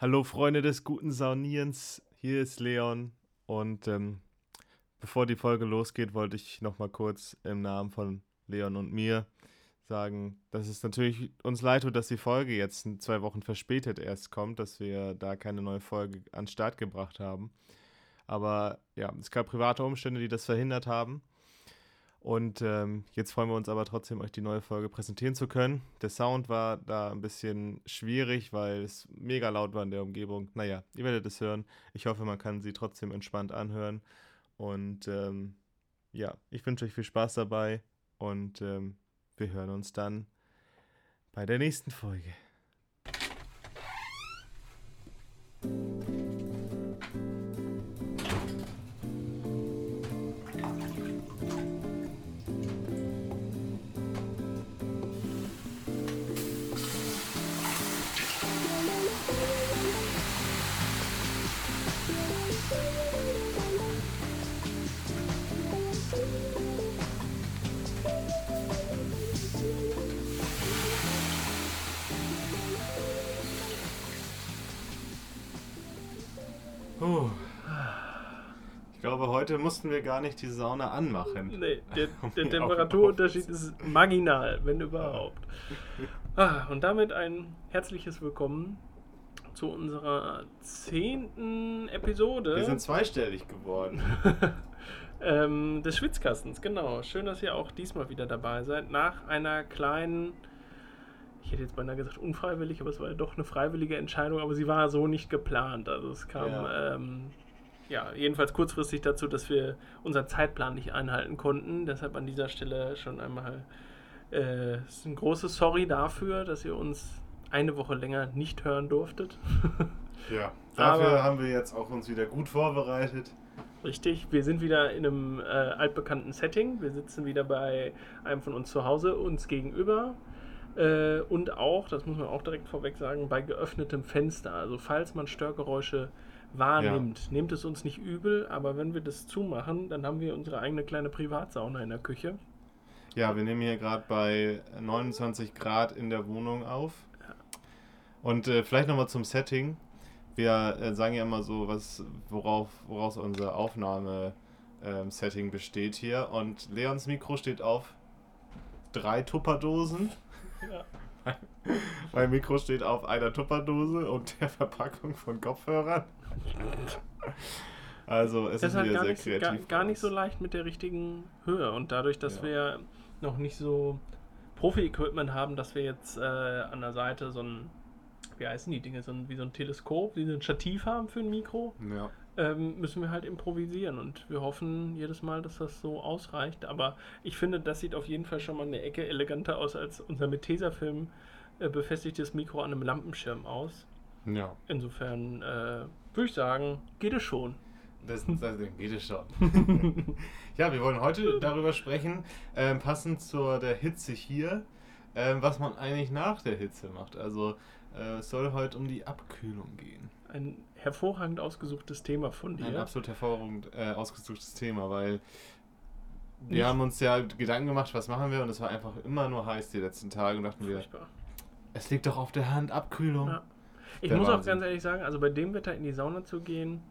Hallo Freunde des guten Saunierens, hier ist Leon und ähm, bevor die Folge losgeht, wollte ich nochmal kurz im Namen von Leon und mir sagen, dass es natürlich uns leid tut, dass die Folge jetzt zwei Wochen verspätet erst kommt, dass wir da keine neue Folge an den Start gebracht haben. Aber ja, es gab private Umstände, die das verhindert haben. Und ähm, jetzt freuen wir uns aber trotzdem, euch die neue Folge präsentieren zu können. Der Sound war da ein bisschen schwierig, weil es mega laut war in der Umgebung. Naja, ihr werdet es hören. Ich hoffe, man kann sie trotzdem entspannt anhören. Und ähm, ja, ich wünsche euch viel Spaß dabei und ähm, wir hören uns dann bei der nächsten Folge. Heute mussten wir gar nicht die Sauna anmachen. Nee, der, der Temperaturunterschied ist marginal, wenn überhaupt. Ah, und damit ein herzliches Willkommen zu unserer zehnten Episode. Wir sind zweistellig geworden. ähm, des Schwitzkastens, genau. Schön, dass ihr auch diesmal wieder dabei seid. Nach einer kleinen, ich hätte jetzt beinahe gesagt unfreiwillig, aber es war ja doch eine freiwillige Entscheidung, aber sie war so nicht geplant. Also es kam Ja. ähm, ja jedenfalls kurzfristig dazu, dass wir unseren Zeitplan nicht einhalten konnten. Deshalb an dieser Stelle schon einmal äh, ein großes Sorry dafür, dass ihr uns eine Woche länger nicht hören durftet. Ja. Dafür Aber- haben wir jetzt auch uns wieder gut vorbereitet. Richtig, wir sind wieder in einem äh, altbekannten Setting. Wir sitzen wieder bei einem von uns zu Hause, uns gegenüber. Äh, und auch, das muss man auch direkt vorweg sagen, bei geöffnetem Fenster. Also falls man Störgeräusche wahrnimmt, nehmt es uns nicht übel, aber wenn wir das zumachen, dann haben wir unsere eigene kleine Privatsauna in der Küche. Ja, wir nehmen hier gerade bei 29 Grad in der Wohnung auf. Und äh, vielleicht nochmal zum Setting. Wir äh, sagen ja immer so, was, worauf, woraus unser Aufnahme-Setting besteht hier. Und Leons Mikro steht auf drei Tupperdosen. Ja. Mein Mikro steht auf einer Tupperdose und der Verpackung von Kopfhörern. Also es Das ist ist halt gar nicht, kreativ. gar, gar nicht so leicht mit der richtigen Höhe. Und dadurch, dass Ja. wir noch nicht so Profi-Equipment haben, dass wir jetzt äh, an der Seite so ein, wie heißen die Dinge, so ein, wie so ein Teleskop, wie so ein Stativ haben für ein Mikro, Ja. ähm, müssen wir halt improvisieren. Und wir hoffen jedes Mal, dass das so ausreicht. Aber ich finde, das sieht auf jeden Fall schon mal eine Ecke eleganter aus als unser mit Tesafilm äh, befestigtes Mikro an einem Lampenschirm aus. ja. Insofern äh, würde ich sagen, geht es schon. Das, das geht es schon. ja, wir wollen heute darüber sprechen, ähm, passend zur der Hitze hier, ähm, was man eigentlich nach der Hitze macht. Also äh, es soll heute um die Abkühlung gehen. Ein hervorragend ausgesuchtes Thema von dir. Ein absolut hervorragend äh, ausgesuchtes Thema, weil wir Nicht- haben uns ja Gedanken gemacht, was machen wir und es war einfach immer nur heiß die letzten Tage und dachten wir, Furchtbar. es liegt doch auf der Hand, Abkühlung. Ja. Ich muss auch Wahnsinn. ganz ehrlich sagen, also bei dem Wetter in die Sauna zu gehen,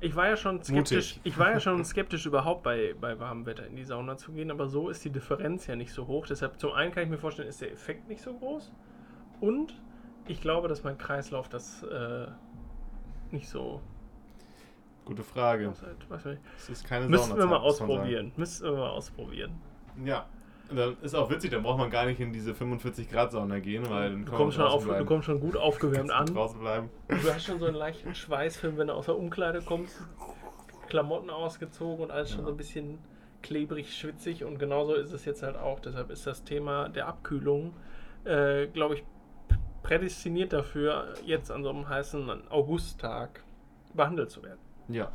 ich war ja schon skeptisch, Mutig. ich war ja schon skeptisch überhaupt bei, bei warmem Wetter in die Sauna zu gehen, aber so ist die Differenz ja nicht so hoch. Deshalb zum einen kann ich mir vorstellen, ist der Effekt nicht so groß und ich glaube, dass mein Kreislauf das äh, nicht so Gute Frage. Es ist keine Müssten wir Saunazeit, mal ausprobieren. Müssten wir mal ausprobieren. Ja. Ist auch witzig, dann braucht man gar nicht in diese 45 Grad Sauna gehen, weil dann Du kommst, schon auf, du kommst schon gut aufgewärmt an. draußen bleiben. Du hast schon so einen leichten Schweißfilm, wenn du aus der Umkleide kommst. Klamotten ausgezogen und alles schon Ja. so ein bisschen klebrig, schwitzig. Und genauso ist es jetzt halt auch. Deshalb ist das Thema der Abkühlung, äh, glaube ich, prädestiniert dafür, jetzt an so einem heißen Augusttag behandelt zu werden. Ja,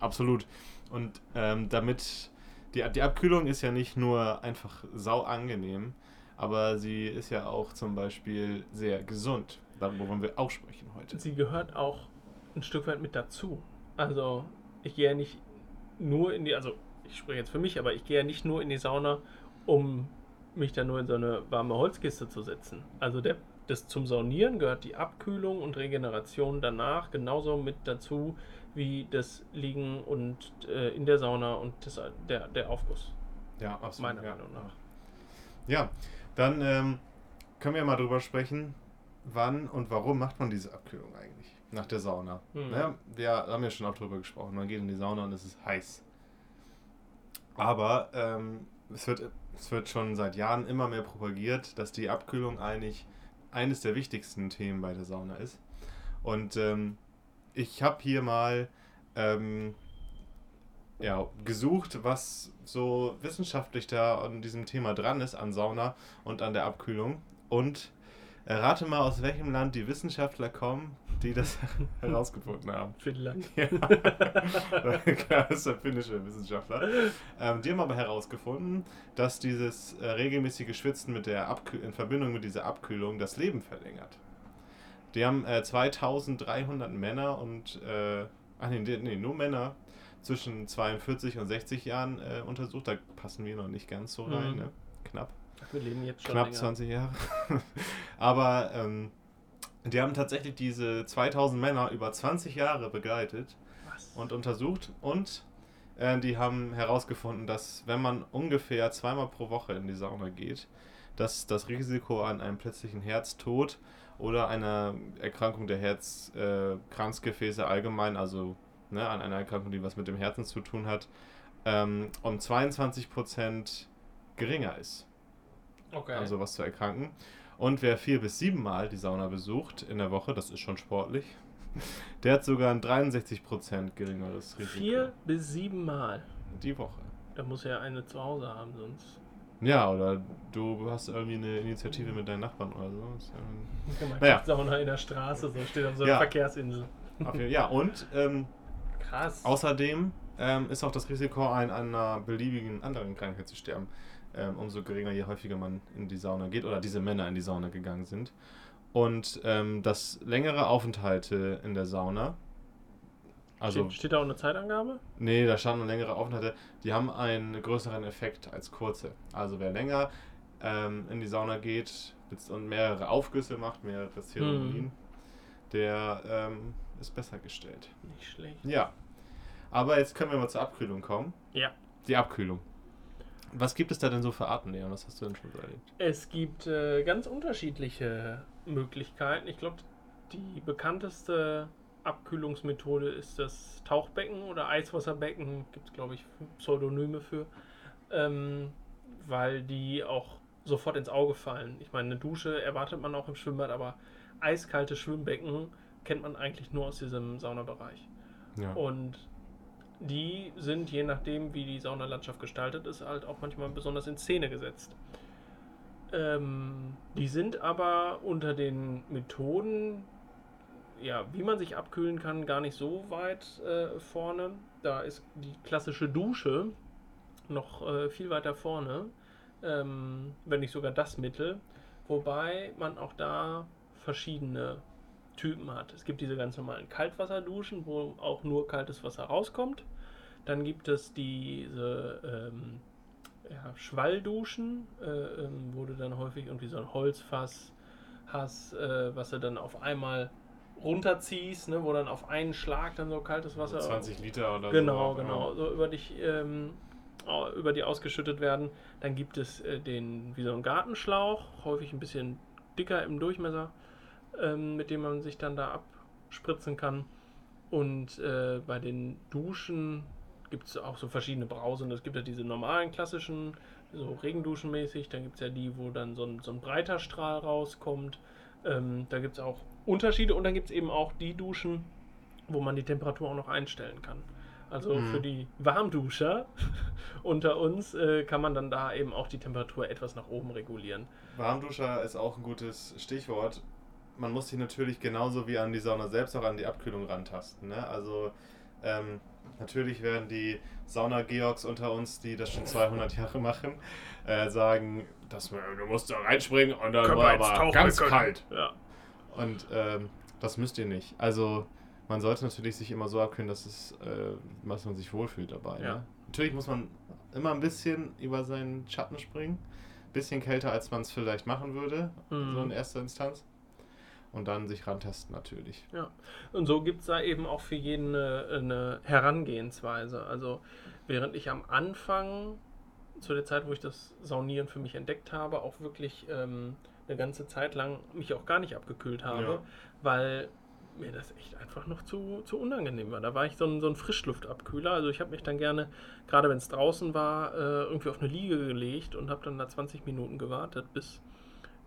absolut. Und ähm, damit die, die Abkühlung ist ja nicht nur einfach sau angenehm, aber sie ist ja auch zum Beispiel sehr gesund. Darüber wollen wir auch sprechen heute. Sie gehört auch ein Stück weit mit dazu. Also, ich gehe ja nicht nur in die, also ich spreche jetzt für mich, aber ich gehe ja nicht nur in die Sauna, um mich dann nur in so eine warme Holzkiste zu setzen. Also der das zum Saunieren gehört die Abkühlung und Regeneration danach genauso mit dazu wie das Liegen und äh, in der Sauna und das, der, der Aufguss. Ja, absolut. Meiner ja. Meinung nach. Ja, dann ähm, können wir mal drüber sprechen, wann und warum macht man diese Abkühlung eigentlich nach der Sauna. Mhm. Ne? Wir haben ja schon auch drüber gesprochen. Man geht in die Sauna und es ist heiß. Aber ähm, es, wird, es wird schon seit Jahren immer mehr propagiert, dass die Abkühlung eigentlich eines der wichtigsten Themen bei der Sauna ist. Und ähm, ich habe hier mal ähm, ja, gesucht, was so wissenschaftlich da an diesem Thema dran ist, an Sauna und an der Abkühlung. Und äh, rate mal, aus welchem Land die Wissenschaftler kommen, die das herausgefunden haben. Finnland. Ja, klar, das ist der finnische Wissenschaftler. Ähm, die haben aber herausgefunden, dass dieses äh, regelmäßige Schwitzen mit der Abkühl in Verbindung mit dieser Abkühlung das Leben verlängert. Die haben äh, 2300 Männer und, äh, ach nee, nee, nur Männer zwischen 42 und 60 Jahren äh, untersucht. Da passen wir noch nicht ganz so rein, Mhm. ne? Knapp Wir leben jetzt schon knapp länger. 20 Jahre. Aber ähm, die haben tatsächlich diese 2000 Männer über 20 Jahre begleitet Was? und untersucht und äh, die haben herausgefunden, dass wenn man ungefähr zweimal pro Woche in die Sauna geht, dass das Risiko an einem plötzlichen Herztod oder einer Erkrankung der Herzkranzgefäße allgemein, also ne, an einer Erkrankung, die was mit dem Herzen zu tun hat, ähm, um 22% geringer ist okay. an sowas zu erkranken. Und wer vier bis sieben Mal die Sauna besucht in der Woche, das ist schon sportlich, der hat sogar ein 63% geringeres Risiko. Vier bis sieben Mal. Die Woche. Da muss er eine zu Hause haben, sonst. Ja, oder du hast irgendwie eine Initiative mit deinen Nachbarn oder so. Ist, ähm, Gemeinschaftssauna in der Straße, so steht auf so einer Ja. Verkehrsinsel. ja, und ähm, Krass. außerdem ähm, ist auch das Risiko, an einer beliebigen anderen Krankheit zu sterben, ähm, umso geringer, je häufiger man in die Sauna geht oder diese Männer in die Sauna gegangen sind. Und ähm, dass längere Aufenthalte in der Sauna, also steht, da auch eine Zeitangabe? Nee, da standen längere Aufenthalte, die haben einen größeren Effekt als kurze. Also wer länger ähm, in die Sauna geht und mehrere Aufgüsse macht, mehrere Zeremonien, der ähm, ist besser gestellt. Nicht schlecht. Ja. Aber jetzt können wir mal zur Abkühlung kommen. Ja. Die Abkühlung. Was gibt es da denn so für Arten, Leon? Was hast du denn schon so erlebt? Es gibt äh, ganz unterschiedliche Möglichkeiten. Ich glaube, die bekannteste Abkühlungsmethode ist das Tauchbecken oder Eiswasserbecken. Gibt es, glaube ich, Pseudonyme für. Ähm, weil die auch sofort ins Auge fallen. Ich meine, eine Dusche erwartet man auch im Schwimmbad, aber eiskalte Schwimmbecken kennt man eigentlich nur aus diesem Saunabereich. Ja. Und die sind, je nachdem, wie die Saunalandschaft gestaltet ist, halt auch manchmal besonders in Szene gesetzt. Ähm, die sind aber unter den Methoden, ja, wie man sich abkühlen kann, gar nicht so weit äh, vorne. Da ist die klassische Dusche noch äh, viel weiter vorne, ähm, wenn nicht sogar das Mittel. Wobei man auch da verschiedene Typen hat. Es gibt diese ganz normalen Kaltwasserduschen, wo auch nur kaltes Wasser rauskommt. Dann gibt es diese ähm, ja, Schwallduschen, äh, ähm, wo du dann häufig irgendwie so ein Holzfass hast, äh, was du dann auf einmal runterziehst, ne, wo dann auf einen Schlag dann so kaltes Wasser 20 Liter oder Genau, so. genau. So über dich, ähm, über die ausgeschüttet werden. Dann gibt es äh, den, wie so ein Gartenschlauch, häufig ein bisschen dicker im Durchmesser, ähm, mit dem man sich dann da abspritzen kann. Und äh, bei den Duschen gibt es auch so verschiedene Brausen. Es gibt ja diese normalen, klassischen, so Regenduschenmäßig. Dann gibt es ja die, wo dann so ein, so ein breiter Strahl rauskommt. Ähm, da gibt es auch Unterschiede. Und dann gibt es eben auch die Duschen, wo man die Temperatur auch noch einstellen kann. Also Mhm. für die Warmduscher unter uns äh, kann man dann da eben auch die Temperatur etwas nach oben regulieren. Warmduscher ist auch ein gutes Stichwort. Man muss sich natürlich genauso wie an die Sauna selbst auch an die Abkühlung rantasten. Ne? Also ähm, natürlich werden die Sauna-Georgs unter uns, die das schon 200 Jahre machen, äh, sagen, dass man, du musst da reinspringen und dann Können war aber ganz kalt. Ja. Und ähm, das müsst ihr nicht. Also man sollte natürlich sich immer so abkühlen, dass es, äh, dass man sich wohlfühlt dabei. Ja. Ne? Natürlich muss man immer ein bisschen über seinen Schatten springen. Bisschen kälter, als man es vielleicht machen würde, Mhm. so in erster Instanz. und dann sich rantesten natürlich. Ja, und so gibt es da eben auch für jeden eine, eine Herangehensweise. Also während ich am Anfang, zu der Zeit, wo ich das Saunieren für mich entdeckt habe, auch wirklich ähm, eine ganze Zeit lang mich auch gar nicht abgekühlt habe, Ja. weil mir das echt einfach noch zu, zu unangenehm war. Da war ich so ein, so ein Frischluftabkühler. Also ich habe mich dann gerne, gerade wenn es draußen war, äh, irgendwie auf eine Liege gelegt und habe dann da 20 Minuten gewartet, bis,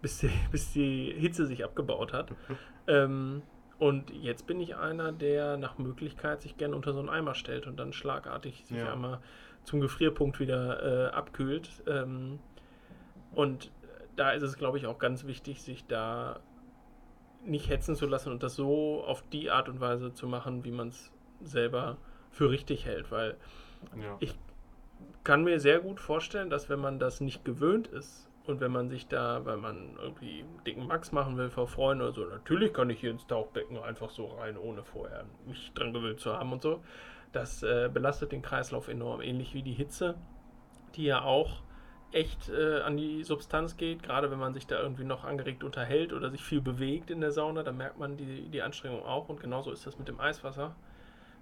bis, die, bis die Hitze sich abgebaut hat. ähm, und jetzt bin ich einer, der nach Möglichkeit sich gerne unter so einen Eimer stellt und dann schlagartig sich Ja. einmal zum Gefrierpunkt wieder äh, abkühlt. Ähm, und da ist es, glaube ich, auch ganz wichtig, sich da nicht hetzen zu lassen und das so auf die Art und Weise zu machen, wie man es selber für richtig hält. Weil Ja. Ich- kann mir sehr gut vorstellen, dass wenn man das nicht gewöhnt ist und wenn man sich da, weil man irgendwie dicken Max machen will vor Freunden oder so, natürlich kann ich hier ins Tauchbecken einfach so rein, ohne vorher mich dran gewöhnt zu haben und so. Das äh, belastet den Kreislauf enorm, ähnlich wie die Hitze, die ja auch echt äh, an die Substanz geht, gerade wenn man sich da irgendwie noch angeregt unterhält oder sich viel bewegt in der Sauna, dann merkt man die, die Anstrengung auch und genauso ist das mit dem Eiswasser,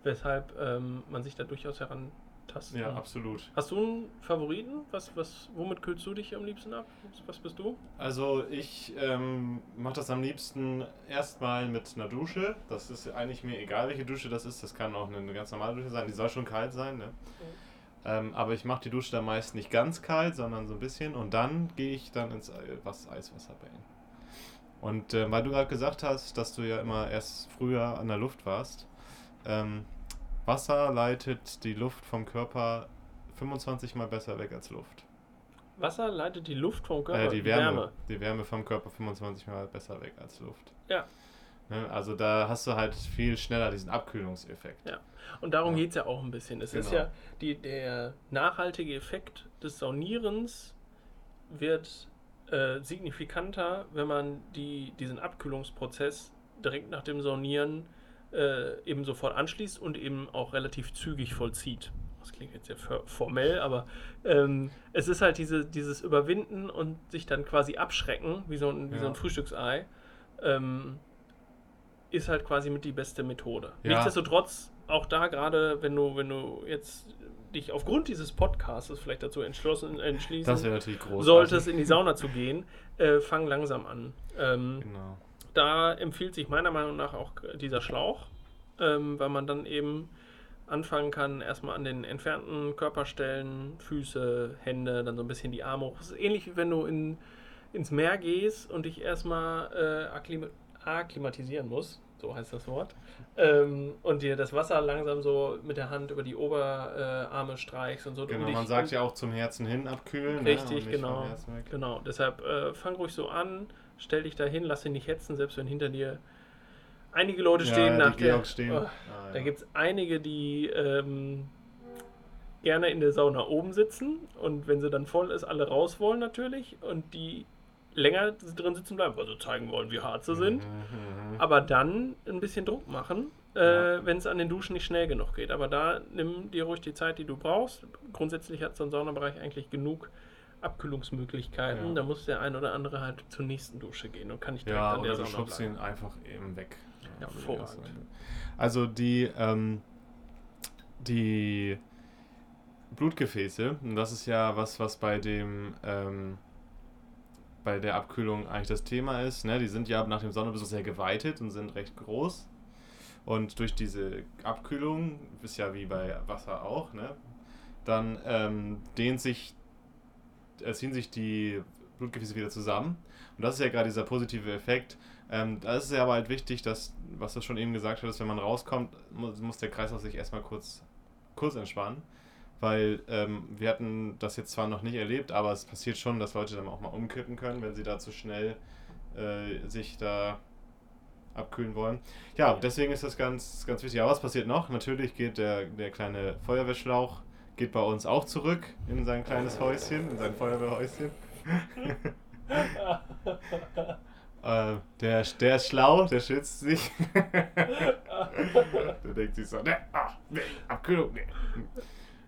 weshalb ähm, man sich da durchaus herantasten ja, absolut. Hast du einen Favoriten? Was, was, womit kühlst du dich am liebsten ab? Was bist du? Also ich ähm, mache das am liebsten erstmal mit einer Dusche. Das ist eigentlich mir egal, welche Dusche das ist. Das kann auch eine, eine ganz normale Dusche sein. Die soll schon kalt sein. Ne? Ähm, aber ich mache die Dusche dann meist nicht ganz kalt, sondern so ein bisschen. Und dann gehe ich dann ins was Eiswasserbecken. Und äh, weil du gerade gesagt hast, dass du ja immer erst früher an der Luft warst. Ähm, Wasser leitet die Luft vom Körper 25 mal besser weg als Luft. Wasser leitet die Luft vom Körper, Äh, die, Wärme, die Wärme vom Körper 25 Mal besser weg als Luft. Ja. Ne, Also da hast du halt viel schneller diesen Abkühlungseffekt. Ja. Und darum Ja. geht es ja auch ein bisschen. Es ist Genau. ja die, der nachhaltige Effekt des Saunierens wird äh, signifikanter, wenn man die, diesen Abkühlungsprozess direkt nach dem Saunieren äh, eben sofort anschließt und eben auch relativ zügig vollzieht. Das klingt jetzt sehr for- formell, aber ähm, es ist halt diese, dieses Überwinden und sich dann quasi abschrecken, wie so ein, wie so Ja. ein Frühstücksei, ähm, ist halt quasi mit die beste Methode. Ja. Nichtsdestotrotz, auch da gerade, wenn du, wenn du jetzt dich aufgrund dieses Podcasts vielleicht dazu entschlossen, entschließen solltest, in die Sauna zu gehen, äh, fang langsam an. Ähm, Genau. da empfiehlt sich meiner Meinung nach auch dieser Schlauch, ähm, weil man dann eben anfangen kann, erstmal an den entfernten Körperstellen, Füße, Hände, dann so ein bisschen die Arme hoch. Das ist ähnlich wie wenn du in, ins Meer gehst und dich erstmal äh, akklimatisieren musst, so heißt das Wort, ähm, und dir das Wasser langsam so mit der Hand über die Oberarme streichst und so. Genau, man sagt ja auch zum Herzen hin abkühlen. Richtig, ne? und nicht genau. Genau, deshalb äh, fang ruhig so an, stell dich dahin, lass dich nicht hetzen, selbst wenn hinter dir einige Leute Ja, stehen nach der. Stehen. Oh, Ah, Da ja. gibt es einige, die ähm, gerne in der Sauna oben sitzen und wenn sie dann voll ist, alle raus wollen natürlich und die länger drin sitzen bleiben, weil sie zeigen wollen, wie hart sie sind, Mhm, aber dann ein bisschen Druck machen, äh, Ja. wenn es an den Duschen nicht schnell genug geht. Aber da nimm dir ruhig die Zeit, die du brauchst. Grundsätzlich hat so ein Saunabereich eigentlich genug Abkühlungsmöglichkeiten. Ja. Da muss der ein oder andere halt zur nächsten Dusche gehen und kann nicht direkt Ja, an der oder du Sauna schubst bleiben. ihn einfach eben weg. Ja, hervorragend. Also die, ähm, die Blutgefäße, das ist ja was, was bei dem, ähm, bei der Abkühlung eigentlich das Thema ist, ne? die sind ja nach dem Sonnenbesuch sehr geweitet und sind recht groß. Und durch diese Abkühlung, ist ja wie bei Wasser auch, ne? dann ähm, dehnt sich, äh, ziehen sich die Blutgefäße wieder zusammen. Und das ist ja gerade dieser positive Effekt. Ähm, da ist es ja aber halt wichtig, dass, was du schon eben gesagt hattest, wenn man rauskommt, muss, muss der Kreislauf sich erstmal kurz, kurz entspannen. Weil ähm, wir hatten das jetzt zwar noch nicht erlebt, aber es passiert schon, dass Leute dann auch mal umkippen können, wenn sie da zu schnell äh, sich da abkühlen wollen. Ja, deswegen ist das ganz, ganz wichtig. Aber was passiert noch? Natürlich geht der, der kleine Feuerwehrschlauch geht bei uns auch zurück in sein kleines Häuschen, in sein Feuerwehrhäuschen. Äh, der, der ist schlau, der schützt sich. der denkt sich so, ne, ah, nee, Abkühlung, nee.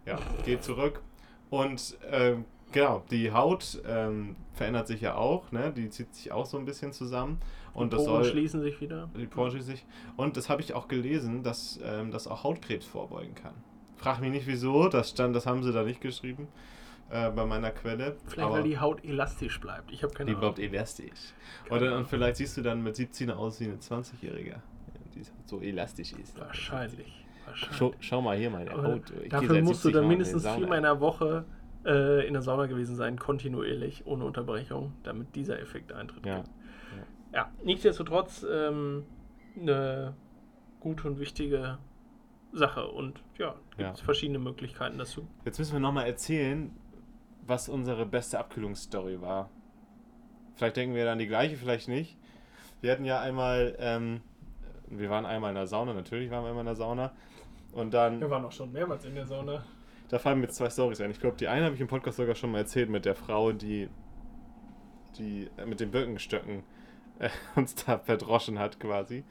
Ja, geht zurück. Und ähm, genau, die Haut ähm, verändert sich ja auch, ne? Die zieht sich auch so ein bisschen zusammen. Und die das Poren soll. schließen sich wieder. Die Poren schließen sich. Und das habe ich auch gelesen, dass ähm, das auch Hautkrebs vorbeugen kann. Frag mich nicht wieso, das stand, das haben sie da nicht geschrieben äh, bei meiner Quelle. Vielleicht, aber weil die Haut elastisch bleibt. Ich habe keine die Ahnung. bleibt elastisch. Oder, und vielleicht siehst du dann mit 17 aus wie eine 20-Jährige, die so elastisch ist. Wahrscheinlich. Schau, schau mal hier meine Haut. Ich Dafür musst du 70 dann mindestens viermal in der Woche äh, in der Sauna gewesen sein, kontinuierlich, ohne Unterbrechung, damit dieser Effekt eintritt. Ja. ja, nichtsdestotrotz ähm, eine gute und wichtige Sache und ja, gibt Ja. es verschiedene Möglichkeiten dazu. Jetzt müssen wir nochmal erzählen, was unsere beste Abkühlungsstory war. Vielleicht denken wir dann die gleiche, vielleicht nicht. Wir hatten ja einmal, ähm, wir waren einmal in der Sauna, natürlich waren wir einmal in der Sauna. Und dann, waren auch schon mehrmals in der Sauna. da fallen mir zwei Stories ein. Ich glaube, die eine habe ich im Podcast sogar schon mal erzählt mit der Frau, die, die äh, mit den Birkenstöcken äh, uns da verdroschen hat quasi.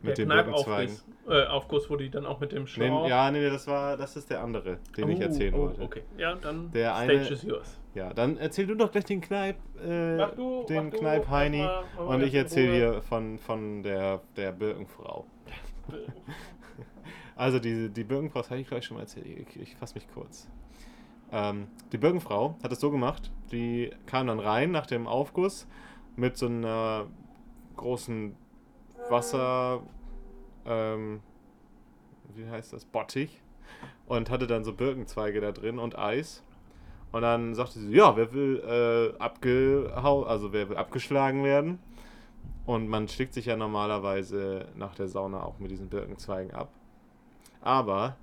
Mit den Birkenzweigen. Äh, Aufguss, wo die dann auch mit dem Nee, Schlauch... ja, nee, das war, das ist der andere, den ich Oh, erzählen oh, wollte. Okay, ja, dann Der Stage eine- is yours. Ja, dann erzähl du doch gleich den Kneip, äh, du, den Kneip Heini mal, und ich erst in erzähl Ruhe. dir von, von der, der Birkenfrau. Also die, die Birkenfrau, das habe ich gleich schon mal erzählt, ich, ich fasse mich kurz. Ähm, die Birkenfrau hat es so gemacht, die kam dann rein nach dem Aufguss mit so einer großen Wasser, ähm, wie heißt das, Bottich und hatte dann so Birkenzweige da drin und Eis. Und dann sagte sie, ja, wer will äh, abgehau also wer will abgeschlagen werden? Und man schlägt sich ja normalerweise nach der Sauna auch mit diesen Birkenzweigen ab. Aber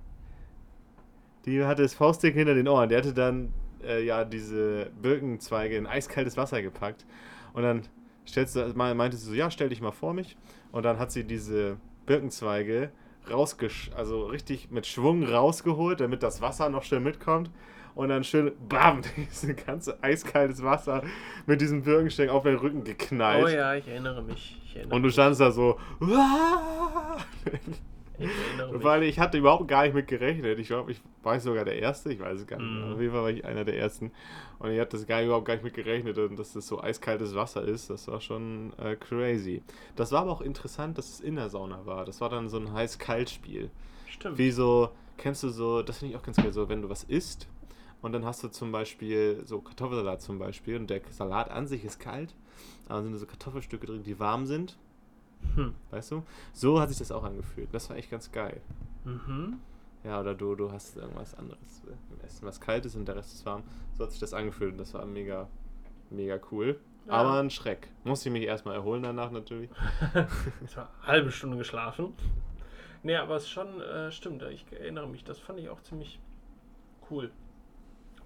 die hatte das Faustdick hinter den Ohren. Die hatte dann äh, ja diese Birkenzweige in eiskaltes Wasser gepackt. Und dann stellst du, mal- meinte sie so, ja, stell dich mal vor mich. Und dann hat sie diese Birkenzweige rausgesch also richtig mit Schwung rausgeholt, damit das Wasser noch schnell mitkommt. Und dann schön, bam, dieses ganze eiskaltes Wasser mit diesem Birkensteck auf den Rücken geknallt. Oh ja, ich erinnere mich. Ich erinnere Und du mich. standst da so, "Uah!" Ich weil ich hatte überhaupt gar nicht mit gerechnet. Ich glaube, ich war sogar der Erste, ich weiß es gar nicht. Mhm. Auf jeden Fall war ich einer der Ersten. Und ich hatte das gar, überhaupt gar nicht mit gerechnet, und dass das so eiskaltes Wasser ist. Das war schon äh, crazy. Das war aber auch interessant, dass es in der Sauna war. Das war dann so ein heiß-kalt-Spiel. Stimmt. Wie so, kennst du so, das finde ich auch ganz geil, so wenn du was isst und dann hast du zum Beispiel so Kartoffelsalat zum Beispiel und der Salat an sich ist kalt, aber sind da so Kartoffelstücke drin, die warm sind, Hm. weißt du? So hat sich das auch angefühlt. Das war echt ganz geil. Mhm. Ja, oder du, du hast irgendwas anderes äh, im Essen, was kalt ist und der Rest ist warm. So hat sich das angefühlt und das war mega, mega cool. Ja. Aber ein Schreck. Musste ich mich erstmal erholen danach natürlich. Ich war eine halbe Stunde geschlafen. Nee, aber es schon äh, stimmt. Ich erinnere mich. Das fand ich auch ziemlich cool.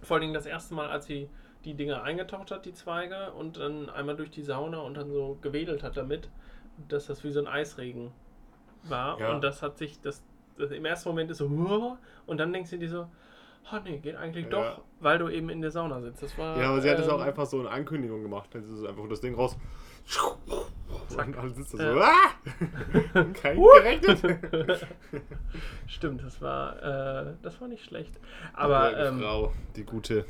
Vor allen Dingen das erste Mal, als sie die Dinger eingetaucht hat, die Zweige, und dann einmal durch die Sauna und dann so gewedelt hat damit, dass das wie so ein Eisregen war. Ja. Und das hat sich, das, das im ersten Moment ist so, und dann denkst du dir so, oh nee, geht eigentlich Ja. doch, weil du eben in der Sauna sitzt. Das war, Ja, aber sie hat es ähm, auch einfach so eine Ankündigung gemacht. Dann ist einfach das Ding raus. Zack. Und alle sitzen Ja. so. Ah! Kein gerechnet. Stimmt, das war, äh, das war nicht schlecht. Aber Die ähm, Frau, die gute.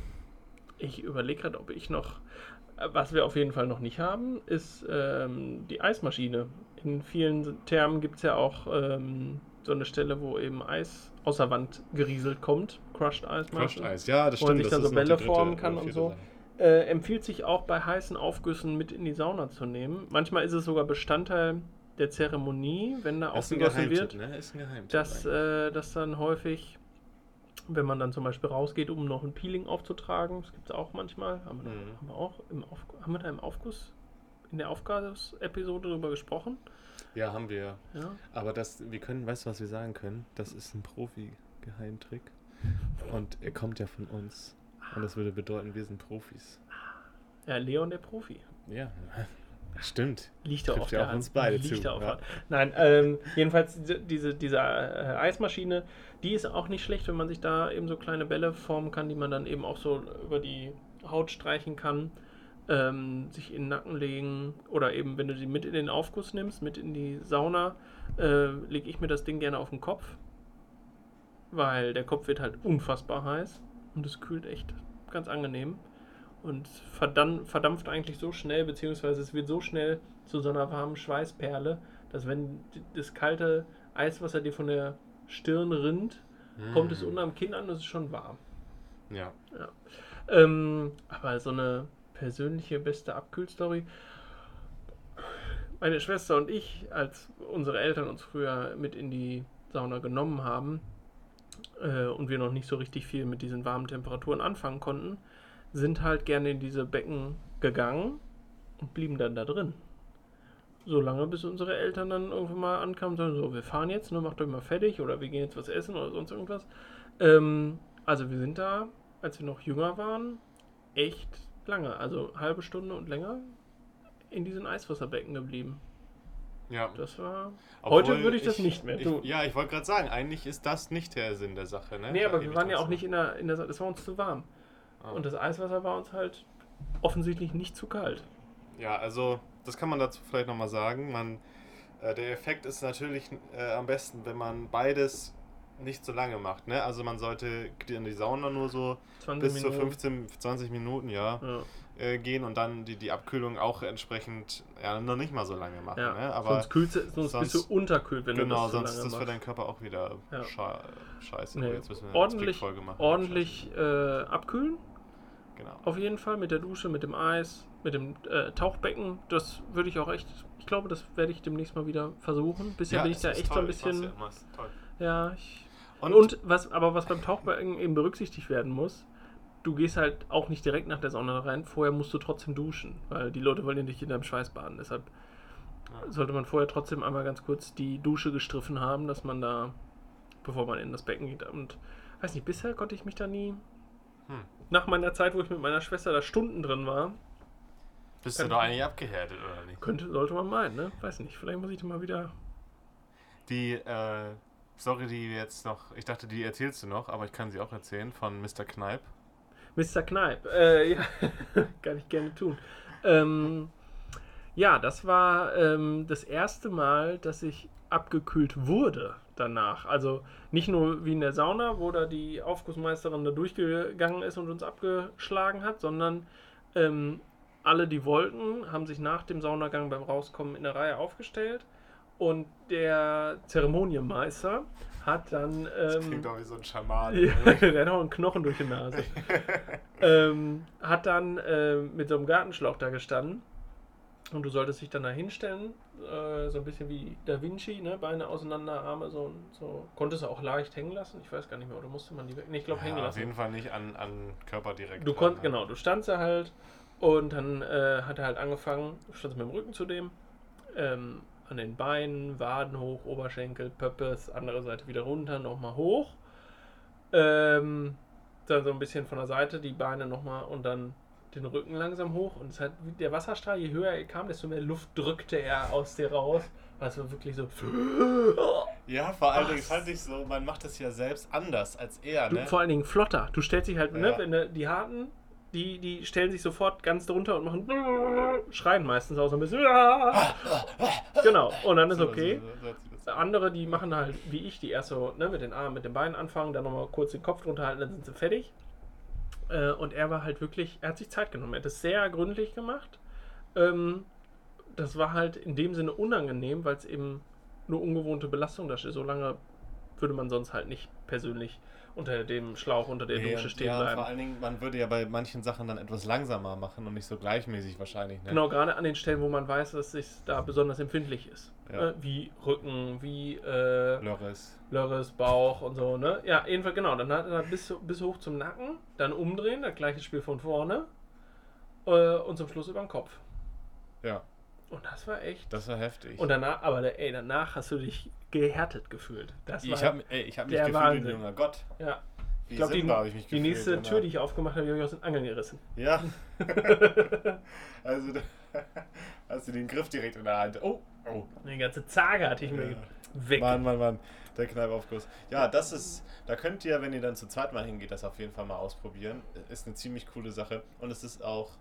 ich überlege gerade, ob ich noch, äh, was wir auf jeden Fall noch nicht haben, ist ähm, die Eismaschine. In vielen Thermen gibt es ja auch ähm, so eine Stelle, wo eben Eis aus der Wand gerieselt kommt. Crushed Eis. Crushed? Eis. Ja, das Wo man stimmt. sich das dann so Bälle formen kann und so. Äh, empfiehlt sich auch bei heißen Aufgüssen mit in die Sauna zu nehmen. Manchmal ist es sogar Bestandteil der Zeremonie, wenn da Das aufgegossen wird. Ne? Ist ein Geheimtipp. dass, äh, dass dann häufig, wenn man dann zum Beispiel rausgeht, um noch ein Peeling aufzutragen, das gibt es auch manchmal, haben wir, Mhm. haben wir auch im Auf, haben wir da im Aufguss, in der Aufgabesepisode darüber gesprochen? ja, haben wir. Ja. Aber das, wir können, weißt du, was wir sagen können? Das ist ein Profi-Geheimtrick. Und er kommt ja von uns. Und das würde bedeuten, wir sind Profis. ja, Leon der Profi. Ja, stimmt. Liegt ja Trifft auf ja der Hand. uns beide Liegt zu, ja ja. Nein, ähm, jedenfalls diese, diese, diese äh, Eismaschine, die ist auch nicht schlecht, wenn man sich da eben so kleine Bälle formen kann, die man dann eben auch so über die Haut streichen kann, ähm, sich in den Nacken legen oder eben, wenn du sie mit in den Aufguss nimmst, mit in die Sauna, äh, lege ich mir das Ding gerne auf den Kopf, weil der Kopf wird halt unfassbar heiß und es kühlt echt ganz angenehm. Und verdampft eigentlich so schnell, beziehungsweise es wird so schnell zu so einer warmen Schweißperle, dass wenn das kalte Eiswasser dir von der Stirn rinnt, mm. kommt es unten am Kinn an und es ist schon warm. Ja. ja. Ähm, aber so eine persönliche beste Abkühlstory. Meine Schwester und ich, als unsere Eltern uns früher mit in die Sauna genommen haben äh, und wir noch nicht so richtig viel mit diesen warmen Temperaturen anfangen konnten, sind halt gerne in diese Becken gegangen und blieben dann da drin. So lange, bis unsere Eltern dann irgendwann mal ankamen und sagen, so, wir fahren jetzt, nur macht euch mal fertig oder wir gehen jetzt was essen oder sonst irgendwas. Ähm, also wir sind da, als wir noch jünger waren, echt lange, also halbe Stunde und länger in diesen Eiswasserbecken geblieben. Ja. Das war. Obwohl heute würde ich das nicht mehr tun. Ich, ja, ich wollte gerade sagen, eigentlich ist das nicht der Sinn der Sache. Ne? Nee, aber wir waren ja auch nicht in der, in der. Es war uns zu warm. Ah. Und das Eiswasser war uns halt offensichtlich nicht zu kalt. Ja, also, das kann man dazu vielleicht nochmal sagen. Man, äh, der Effekt ist natürlich äh, am besten, wenn man beides nicht so lange macht. Ne? Also man sollte in die Sauna nur so bis Minuten. zu 15, 20 Minuten ja, ja. Äh, gehen und dann die, die Abkühlung auch entsprechend ja, noch nicht mal so lange machen. Ja. Ne? Aber sonst, kühlst, sonst, sonst bist du unterkühlt, wenn genau, du das Genau, sonst ist das für deinen Körper auch wieder ja. scheiße. Nee. Jetzt müssen wir ordentlich machen. ordentlich äh, abkühlen. Genau. Auf jeden Fall mit der Dusche, mit dem Eis, mit dem äh, Tauchbecken. Das würde ich auch echt, ich glaube, das werde ich demnächst mal wieder versuchen. Bisher bin ich da echt toll. so ein bisschen. Ja, ich und, und, was, aber was beim Tauchbecken eben berücksichtigt werden muss, du gehst halt auch nicht direkt nach der Sauna rein, vorher musst du trotzdem duschen, weil die Leute wollen ja nicht in deinem Schweiß baden. Deshalb ja. sollte man vorher trotzdem einmal ganz kurz die Dusche gestriffen haben, dass man da, bevor man in das Becken geht. Und weiß nicht, bisher konnte ich mich da nie. Hm. Nach meiner Zeit, wo ich mit meiner Schwester da Stunden drin war. Bist du da eigentlich abgehärtet, oder nicht? Könnte, sollte man meinen, ne? Weiß nicht, vielleicht muss ich die mal wieder. Die, äh, Story, die jetzt noch, ich dachte, die erzählst du noch, aber ich kann sie auch erzählen, von Mr. Kneip. Mr. Kneip, äh, ja, kann ich gerne tun. Ähm, ja, das war ähm, das erste Mal, dass ich abgekühlt wurde danach. Also nicht nur wie in der Sauna, wo da die Aufgussmeisterin da durchgegangen ist und uns abgeschlagen hat, sondern ähm, alle, die wollten, haben sich nach dem Saunagang beim Rauskommen in der Reihe aufgestellt und der Zeremonienmeister hat dann. Ähm, das klingt doch wie so ein Schaman. der hat auch einen Knochen durch die Nase. ähm, hat dann äh, mit so einem Gartenschlauch da gestanden. Und du solltest dich dann da hinstellen, äh, so ein bisschen wie Da Vinci, ne? Beine auseinander, Arme so, so. Konntest du auch leicht hängen lassen? Ich weiß gar nicht mehr, oder musste man die weg? Nee, ich glaube ja, hängen lassen. Auf jeden Fall nicht an, an Körper direkt. Du konntest, genau, du standst da halt und dann äh, hat er halt angefangen, du standst mit dem Rücken zu dem, ähm, an den Beinen, Waden hoch, Oberschenkel, Pöppes, andere Seite wieder runter, nochmal hoch. Ähm, dann so ein bisschen von der Seite die Beine nochmal und dann den Rücken langsam hoch. Und es hat, der Wasserstrahl, je höher er kam, desto mehr Luft drückte er aus dir raus. Also wirklich so. Ja, vor allen Dingen fand ich so, man macht das ja selbst anders als er. Ne? Du, vor allen Dingen flotter. Du stellst dich halt, ne, ja. ne, wenn du die harten die, die stellen sich sofort ganz drunter und machen schreien meistens auch so ein bisschen. genau, und dann ist okay. Andere, die machen halt wie ich, die erst so ne, mit den Armen, mit den Beinen anfangen, dann nochmal kurz den Kopf drunter halten, dann sind sie fertig. Äh, und er war halt wirklich, er hat sich Zeit genommen. Er hat es sehr gründlich gemacht. Ähm, das war halt in dem Sinne unangenehm, weil es eben eine ungewohnte Belastung da steht. So lange würde man sonst halt nicht persönlich unter dem Schlauch, unter der nee, Dusche stehen ja, bleiben. Vor allen Dingen, man würde ja bei manchen Sachen dann etwas langsamer machen und nicht so gleichmäßig wahrscheinlich. Ne? Genau, gerade an den Stellen, wo man weiß, dass es da besonders empfindlich ist. Ja. Äh, wie Rücken, wie äh, Lörres. Lörres, Bauch und so. Ne? Ja, jedenfalls genau. Dann hat er bis, bis hoch zum Nacken, dann umdrehen, das gleiche Spiel von vorne äh, und zum Schluss über den Kopf. Ja. Und das war echt. Das war heftig. Und danach, aber ey, danach hast du dich gehärtet gefühlt. Das ich habe hab mich gefühlt Wahnsinn. wie ein junger Gott. Ja. Wie ich glaube, die, ich mich die nächste immer. Tür, die ich aufgemacht habe, habe ich aus den Angeln gerissen. Ja. also, hast du den Griff direkt in der Hand. Oh, oh. Eine ganze Zage hatte ich mir weg. Mann, Mann, Mann. Der Kneipaufguss. Ja, das ist, da könnt ihr, wenn ihr dann zu zweit mal hingeht, das auf jeden Fall mal ausprobieren. Ist eine ziemlich coole Sache. Und es ist auch,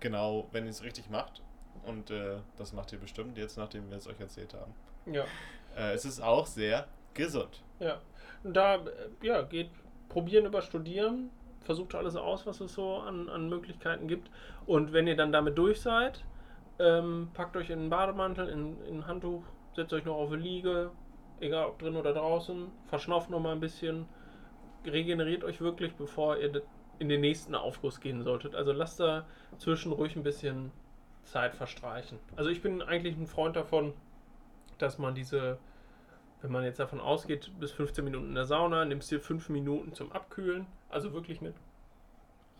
genau, wenn ihr es richtig macht, und äh, das macht ihr bestimmt jetzt, nachdem wir es euch erzählt haben. Ja. Äh, es ist auch sehr gesund. Ja. Und da, äh, ja, geht probieren über Studieren. versucht alles aus, was es so an, an Möglichkeiten gibt. Und wenn ihr dann damit durch seid, ähm, packt euch in einen Bademantel, in, in ein Handtuch, setzt euch noch auf eine Liege, egal ob drin oder draußen, verschnauft noch mal ein bisschen, regeneriert euch wirklich, bevor ihr in den nächsten Aufguss gehen solltet. Also lasst da zwischen ruhig ein bisschen Zeit verstreichen. Also ich bin eigentlich ein Freund davon, dass man diese, wenn man jetzt davon ausgeht, bis 15 Minuten in der Sauna, nimmst dir 5 Minuten zum Abkühlen. Also wirklich mit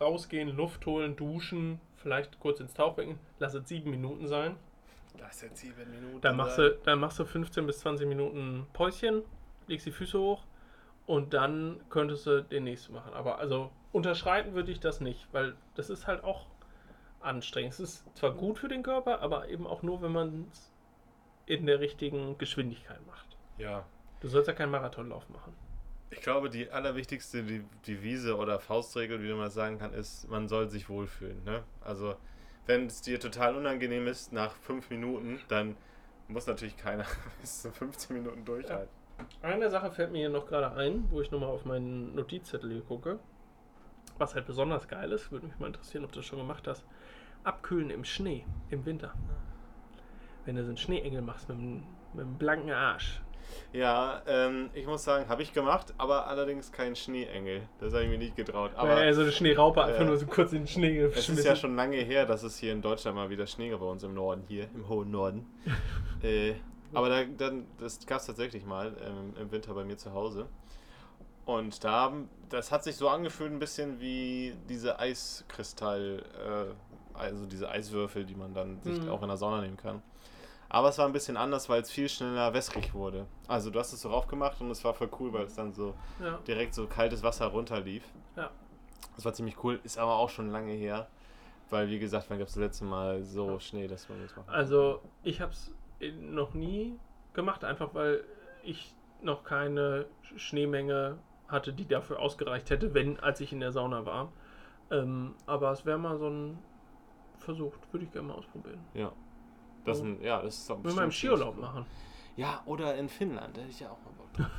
rausgehen, Luft holen, duschen, vielleicht kurz ins Tauchbecken, lass es 7 Minuten sein. Lass jetzt 7 Minuten Dann machst, du, dann machst du 15 bis 20 Minuten Päuschen, legst die Füße hoch und dann könntest du den nächsten machen. Aber also unterschreiten würde ich das nicht, weil das ist halt auch anstrengend. Es ist zwar gut für den Körper, aber eben auch nur, wenn man es in der richtigen Geschwindigkeit macht. Ja. Du sollst ja keinen Marathonlauf machen. Ich glaube, die allerwichtigste Devise oder Faustregel, wie man sagen kann, ist, man soll sich wohlfühlen. Ne? Also, wenn es dir total unangenehm ist nach fünf Minuten, dann muss natürlich keiner bis zu 15 Minuten durchhalten. Eine Sache fällt mir hier noch gerade ein, wo ich nochmal auf meinen Notizzettel hier gucke. Was halt besonders geil ist, würde mich mal interessieren, ob du das schon gemacht hast. Abkühlen im Schnee, im Winter. Wenn du so einen Schneeengel machst mit einem, mit einem blanken Arsch. Ja, ähm, ich muss sagen, habe ich gemacht, aber allerdings kein Schneeengel. Das habe ich mir nicht getraut. Aber ja, so eine Schneeraupe einfach nur so kurz in den Schnee geschmissen. Es ist ja schon lange her, dass es hier in Deutschland mal wieder Schnee gab bei uns im Norden, hier im hohen Norden. äh, aber da, dann, das gab es tatsächlich mal ähm, im Winter bei mir zu Hause. Und da, das hat sich so angefühlt ein bisschen wie diese Eiskristall, äh, also diese Eiswürfel, die man dann sich mhm. auch in der Sauna nehmen kann. Aber es war ein bisschen anders, weil es viel schneller wässrig wurde. Also du hast es so raufgemacht und es war voll cool, weil es dann so ja. direkt so kaltes Wasser runterlief. Ja. Das war ziemlich cool, ist aber auch schon lange her. Weil, wie gesagt, wann gab es das letzte Mal so Schnee, dass man das macht? Also, ich habe es noch nie gemacht, einfach weil ich noch keine Schneemenge hatte, die dafür ausgereicht hätte, wenn, als ich in der Sauna war. Ähm, aber es wäre mal so ein Versuch, würde ich gerne mal ausprobieren. Ja. Das, ein, ja, das ist Mit meinem Skiurlaub machen. Ja, oder in Finnland, da hätte ich ja auch mal Bock drauf.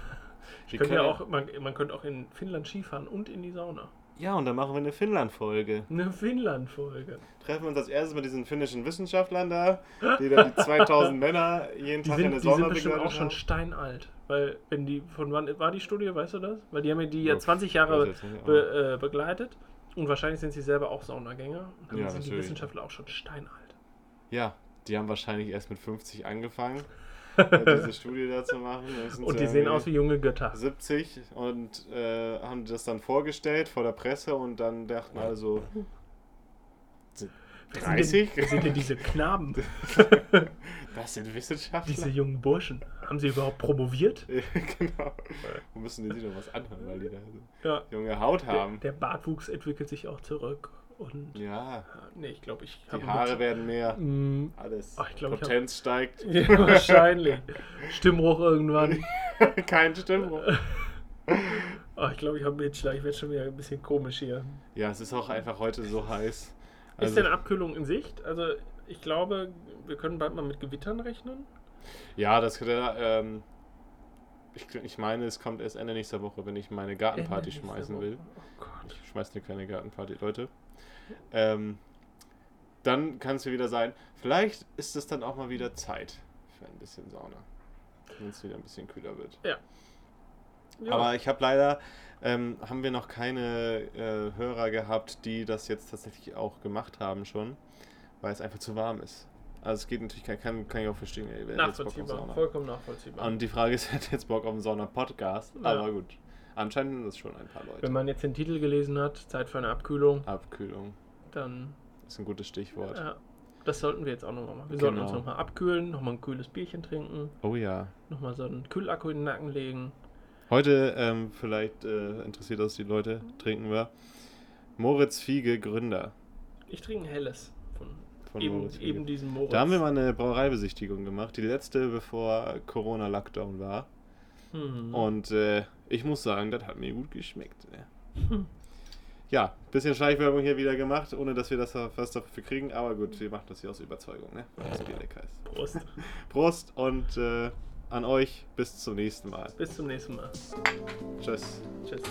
können ja auch, man, man könnte auch in Finnland Skifahren und in die Sauna. Ja, und dann machen wir eine Finnland-Folge. Eine Finnland-Folge. Treffen wir uns als erstes mit diesen finnischen Wissenschaftlern da, die da die 2000 Männer jeden Tag sind, in der Sauna Die sind bestimmt auch schon steinalt. Weil, wenn die, von wann war die Studie, weißt du das? Weil die haben ja die ja 20 Jahre be, äh, begleitet und wahrscheinlich sind sie selber auch Saunagänger. Und dann ja, sind natürlich. die Wissenschaftler auch schon steinalt. Ja, die haben wahrscheinlich erst mit 50 angefangen, diese Studie da zu machen. Und die sehen aus wie junge Götter. 70 und äh, haben das dann vorgestellt vor der Presse und dann dachten alle so, 30? Wer sind denn diese Knaben? das sind Wissenschaftler. Diese jungen Burschen. Haben sie überhaupt promoviert? genau. Wir müssen denen sich doch was anhören, weil die da ja. junge Haut haben. Der, der Bartwuchs entwickelt sich auch zurück. Und ja. Nee, ich glaube, ich Die Haare mit, werden mehr. Mm, alles. Ach, glaub, Potenz hab, steigt. Ja, wahrscheinlich. Stimmbruch irgendwann. Kein Stimmbruch. Ach, ich glaube, ich habe Mitschlag. Ich werde schon wieder ein bisschen komisch hier. Ja, es ist auch einfach heute so heiß. Also, ist denn Abkühlung in Sicht? Also, ich glaube, wir können bald mal mit Gewittern rechnen. Ja, das könnte. Ähm, ich, ich meine, es kommt erst Ende nächster Woche, wenn ich meine Gartenparty Ende schmeißen will. Oh ich schmeiße eine kleine Gartenparty, Leute. Ähm, dann kann es wieder sein, vielleicht ist es dann auch mal wieder Zeit für ein bisschen Sauna. Wenn es wieder ein bisschen kühler wird. Ja. ja. Aber ich habe leider, ähm, haben wir noch keine äh, Hörer gehabt, die das jetzt tatsächlich auch gemacht haben schon, weil es einfach zu warm ist. Also es geht natürlich, kann, kann ich auch verstehen. Ey, nachvollziehbar, vollkommen nachvollziehbar. Und die Frage ist, hat jetzt Bock auf einen Sauna-Podcast? Ja. Aber gut. Anscheinend sind das schon ein paar Leute. Wenn man jetzt den Titel gelesen hat, Zeit für eine Abkühlung. Abkühlung. Dann. Das ist ein gutes Stichwort. Ja. Das sollten wir jetzt auch nochmal machen. Wir genau. sollten uns nochmal abkühlen, nochmal ein kühles Bierchen trinken. Oh ja. Nochmal so einen Kühlakku in den Nacken legen. Heute, ähm, vielleicht äh, interessiert das die Leute, trinken wir Moritz Fiege Gründer. Ich trinke ein helles von, von eben, Moritz eben diesen Moritz. Da haben wir mal eine Brauereibesichtigung gemacht, die letzte, bevor Corona-Lockdown war. Mhm. Und äh, ich muss sagen, das hat mir gut geschmeckt. Ne? Ja, bisschen Schleichwerbung hier wieder gemacht, ohne dass wir das was dafür kriegen. Aber gut, wir machen das hier aus Überzeugung, ne? weil das Bier lecker ist. Prost. Prost und äh, an euch bis zum nächsten Mal. Bis zum nächsten Mal. Tschüss. Tschüss.